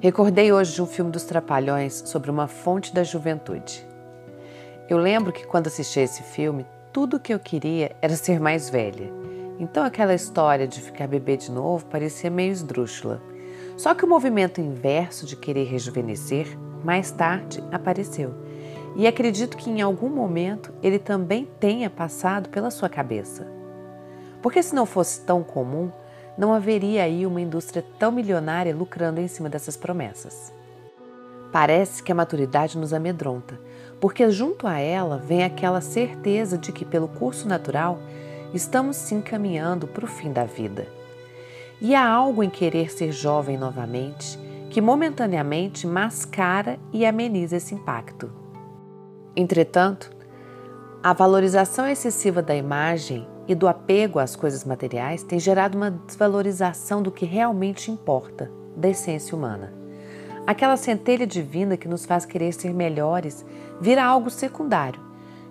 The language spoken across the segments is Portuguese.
Recordei hoje de um filme dos Trapalhões sobre uma fonte da juventude. Eu lembro que quando assisti esse filme, tudo o que eu queria era ser mais velha. Então aquela história de ficar bebê de novo parecia meio esdrúxula. Só que o movimento inverso de querer rejuvenescer mais tarde apareceu. E acredito que em algum momento ele também tenha passado pela sua cabeça. Porque se não fosse tão comum, não haveria aí uma indústria tão milionária lucrando em cima dessas promessas. Parece que a maturidade nos amedronta, porque junto a ela vem aquela certeza de que, pelo curso natural, estamos se encaminhando para o fim da vida. E há algo em querer ser jovem novamente que momentaneamente mascara e ameniza esse impacto. Entretanto, a valorização excessiva da imagem e do apego às coisas materiais tem gerado uma desvalorização do que realmente importa, da essência humana. Aquela centelha divina que nos faz querer ser melhores vira algo secundário,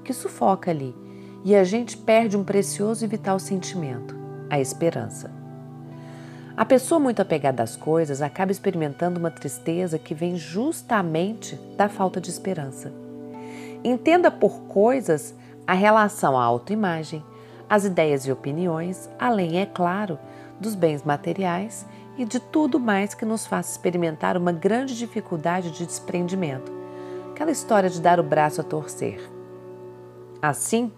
que sufoca ali, e a gente perde um precioso e vital sentimento, a esperança. A pessoa muito apegada às coisas acaba experimentando uma tristeza que vem justamente da falta de esperança. Entenda por coisas a relação à autoimagem, as ideias e opiniões, além, é claro, dos bens materiais e de tudo mais que nos faz experimentar uma grande dificuldade de desprendimento. Aquela história de dar o braço a torcer. Assim,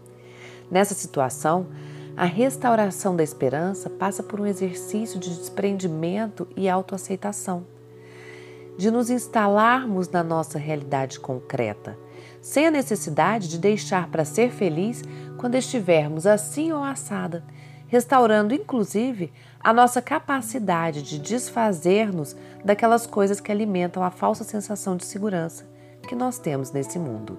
nessa situação, a restauração da esperança passa por um exercício de desprendimento e autoaceitação, de nos instalarmos na nossa realidade concreta, sem a necessidade de deixar para ser feliz quando estivermos assim ou assada, restaurando inclusive a nossa capacidade de desfazer-nos daquelas coisas que alimentam a falsa sensação de segurança que nós temos nesse mundo.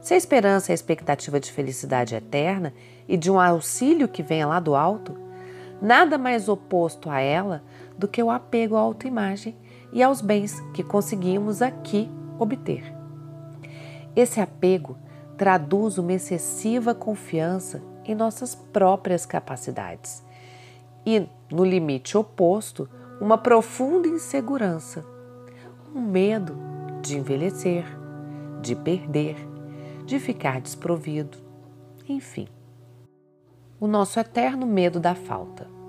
Se a esperança é a expectativa de felicidade eterna e de um auxílio que venha lá do alto, nada mais oposto a ela do que o apego à autoimagem e aos bens que conseguimos aqui obter. Esse apego traduz uma excessiva confiança em nossas próprias capacidades e, no limite oposto, uma profunda insegurança, um medo de envelhecer, de perder, de ficar desprovido, enfim. O nosso eterno medo da falta.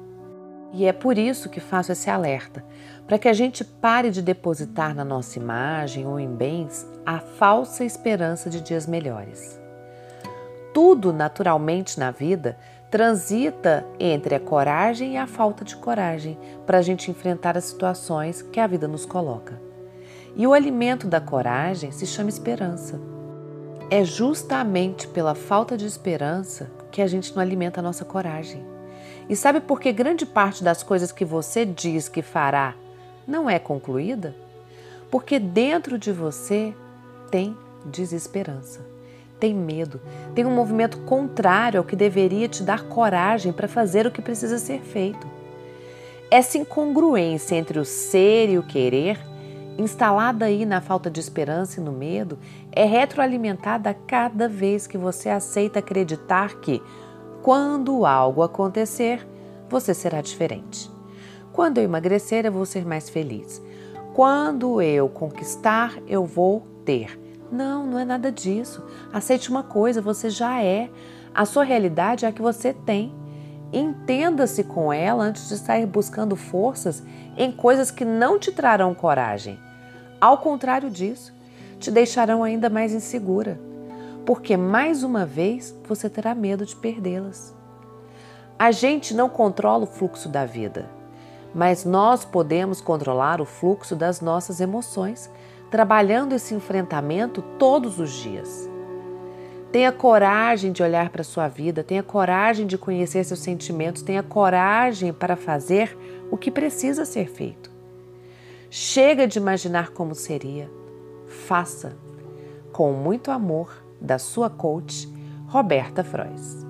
E é por isso que faço esse alerta, para que a gente pare de depositar na nossa imagem ou em bens a falsa esperança de dias melhores. Tudo naturalmente na vida transita entre a coragem e a falta de coragem para a gente enfrentar as situações que a vida nos coloca. E o alimento da coragem se chama esperança. É justamente pela falta de esperança que a gente não alimenta a nossa coragem. E sabe por que grande parte das coisas que você diz que fará não é concluída? Porque dentro de você tem desesperança, tem medo, tem um movimento contrário ao que deveria te dar coragem para fazer o que precisa ser feito. Essa incongruência entre o ser e o querer, instalada aí na falta de esperança e no medo, é retroalimentada cada vez que você aceita acreditar que quando algo acontecer, você será diferente. Quando eu emagrecer, eu vou ser mais feliz. Quando eu conquistar, eu vou ter. Não, não é nada disso. Aceite uma coisa, você já é. A sua realidade é a que você tem. Entenda-se com ela antes de sair buscando forças em coisas que não te trarão coragem. Ao contrário disso, te deixarão ainda mais insegura porque mais uma vez você terá medo de perdê-las. A gente não controla o fluxo da vida, mas nós podemos controlar o fluxo das nossas emoções, trabalhando esse enfrentamento todos os dias. Tenha coragem de olhar para a sua vida, tenha coragem de conhecer seus sentimentos, tenha coragem para fazer o que precisa ser feito. Chega de imaginar como seria. Faça com muito amor da sua coach, Roberta Frois.